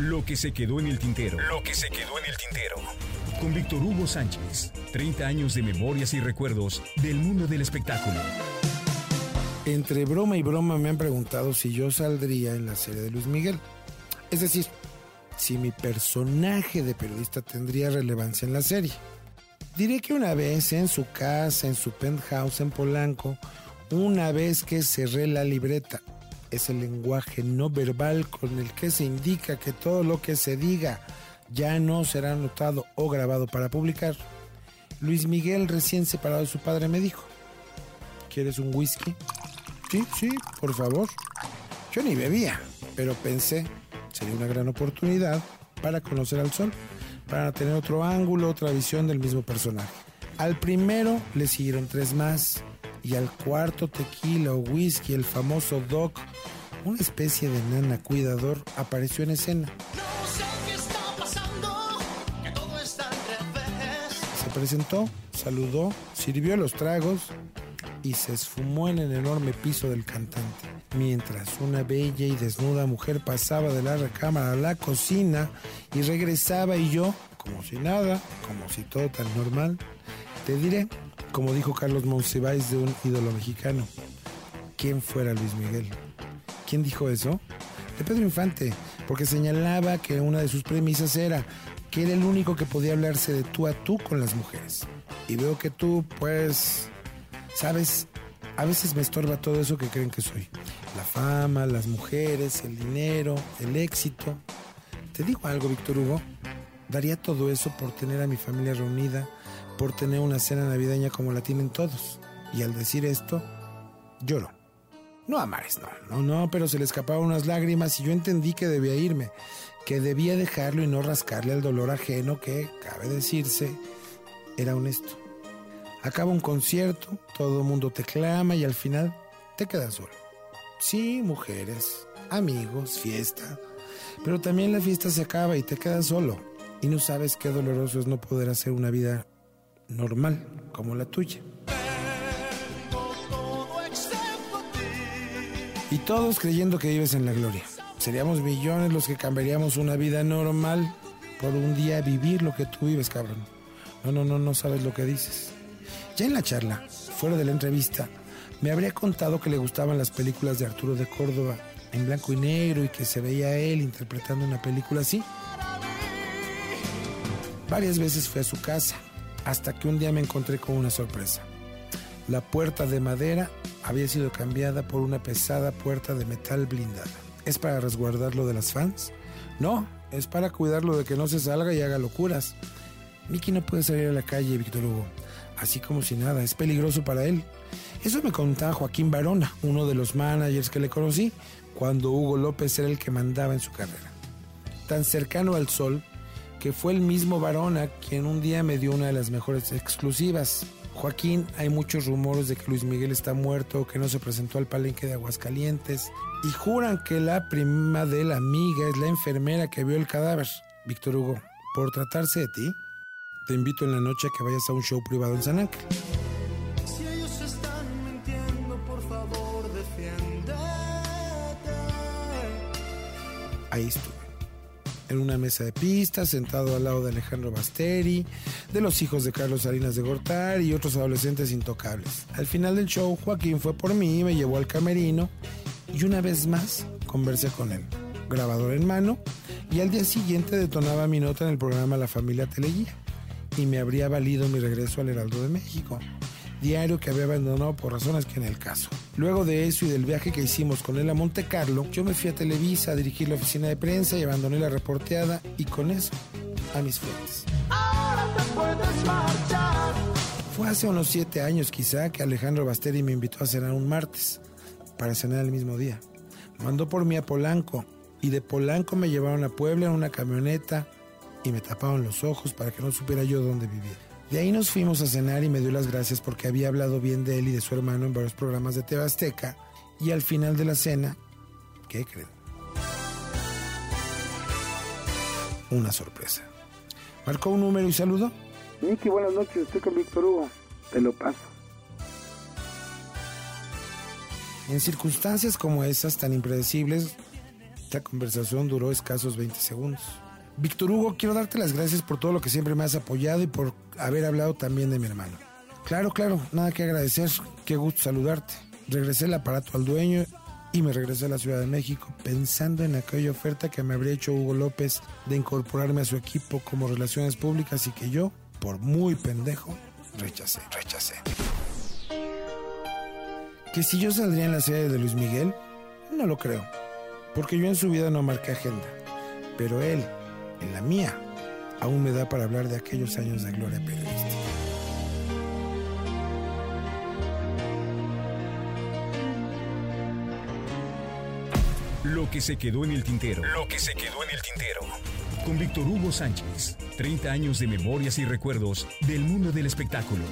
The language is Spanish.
Lo que se quedó en el tintero. Lo que se quedó en el tintero. Con Víctor Hugo Sánchez. 30 años de memorias y recuerdos del mundo del espectáculo. Entre broma y broma me han preguntado si yo saldría en la serie de Luis Miguel. Es decir, si mi personaje de periodista tendría relevancia en la serie. Diré que una vez en su casa, en su penthouse en Polanco, una vez que cerré la libreta, es el lenguaje no verbal con el que se indica que todo lo que se diga ya no será anotado o grabado para publicar. Luis Miguel, recién separado de su padre, me dijo, ¿quieres un whisky? Sí, sí, por favor. Yo ni bebía, pero pensé, sería una gran oportunidad para conocer al sol, para tener otro ángulo, otra visión del mismo personaje. Al primero le siguieron tres más y al cuarto tequila o whisky, el famoso Doc, una especie de nana cuidador, apareció en escena. Se presentó, saludó, sirvió los tragos y se esfumó en el enorme piso del cantante. Mientras una bella y desnuda mujer pasaba de la recámara a la cocina y regresaba y yo, como si nada, como si todo tan normal, te diré como dijo Carlos Monsiváis de un ídolo mexicano, ¿quién fuera Luis Miguel? ¿Quién dijo eso? De Pedro Infante, porque señalaba que una de sus premisas era que era el único que podía hablarse de tú a tú con las mujeres. Y veo que tú, pues, sabes, a veces me estorba todo eso que creen que soy. La fama, las mujeres, el dinero, el éxito. Te digo algo, Víctor Hugo. Daría todo eso por tener a mi familia reunida, por tener una cena navideña como la tienen todos. Y al decir esto, lloro. No a no, no, no, pero se le escapaban unas lágrimas y yo entendí que debía irme, que debía dejarlo y no rascarle el dolor ajeno que, cabe decirse, era honesto. Acaba un concierto, todo el mundo te clama y al final te quedas solo. Sí, mujeres, amigos, fiesta, pero también la fiesta se acaba y te quedas solo y no sabes qué doloroso es no poder hacer una vida normal como la tuya. Y todos creyendo que vives en la gloria. Seríamos millones los que cambiaríamos una vida normal por un día vivir lo que tú vives, cabrón. No, no, no, no sabes lo que dices. Ya en la charla, fuera de la entrevista, me habría contado que le gustaban las películas de Arturo de Córdoba en blanco y negro y que se veía él interpretando una película así. Varias veces fue a su casa hasta que un día me encontré con una sorpresa. La puerta de madera había sido cambiada por una pesada puerta de metal blindada. ¿Es para resguardarlo de las fans? No, es para cuidarlo de que no se salga y haga locuras. Mickey no puede salir a la calle, Víctor Hugo. Así como si nada, es peligroso para él. Eso me contaba Joaquín Barona, uno de los managers que le conocí, cuando Hugo López era el que mandaba en su carrera. Tan cercano al sol que fue el mismo Varona quien un día me dio una de las mejores exclusivas. Joaquín, hay muchos rumores de que Luis Miguel está muerto, que no se presentó al palenque de Aguascalientes y juran que la prima de la amiga es la enfermera que vio el cadáver. Víctor Hugo, por tratarse de ti, te invito en la noche a que vayas a un show privado en San Ángel. Si ellos están mintiendo, por favor, defiéndete. Ahí estuve en una mesa de pistas, sentado al lado de Alejandro Basteri, de los hijos de Carlos Salinas de Gortar y otros adolescentes intocables. Al final del show, Joaquín fue por mí, me llevó al camerino y una vez más conversé con él, grabador en mano, y al día siguiente detonaba mi nota en el programa La Familia Teleguía y me habría valido mi regreso al Heraldo de México diario que había abandonado por razones que en el caso. Luego de eso y del viaje que hicimos con él a Monte Carlo, yo me fui a Televisa a dirigir la oficina de prensa y abandoné la reporteada y con eso a mis fuentes. Fue hace unos siete años quizá que Alejandro Basteri me invitó a cenar un martes para cenar el mismo día. Mandó por mí a Polanco y de Polanco me llevaron a Puebla en una camioneta y me taparon los ojos para que no supiera yo dónde vivía. De ahí nos fuimos a cenar y me dio las gracias porque había hablado bien de él y de su hermano en varios programas de TV Azteca. Y al final de la cena, ¿qué creen? Una sorpresa. Marcó un número y saludó. Miki, buenas noches, estoy con Víctor Hugo. Te lo paso. En circunstancias como esas tan impredecibles, Esta conversación duró escasos 20 segundos. Víctor Hugo, quiero darte las gracias por todo lo que siempre me has apoyado y por haber hablado también de mi hermano. Claro, claro, nada que agradecer, qué gusto saludarte. Regresé el aparato al dueño y me regresé a la Ciudad de México pensando en aquella oferta que me habría hecho Hugo López de incorporarme a su equipo como relaciones públicas y que yo, por muy pendejo, rechacé, rechacé. Que si yo saldría en la serie de Luis Miguel, no lo creo, porque yo en su vida no marqué agenda, pero él, en la mía, aún me da para hablar de aquellos años de gloria periodística. Lo que se quedó en el tintero. Lo que se quedó en el tintero. Con Víctor Hugo Sánchez. 30 años de memorias y recuerdos del mundo del espectáculo.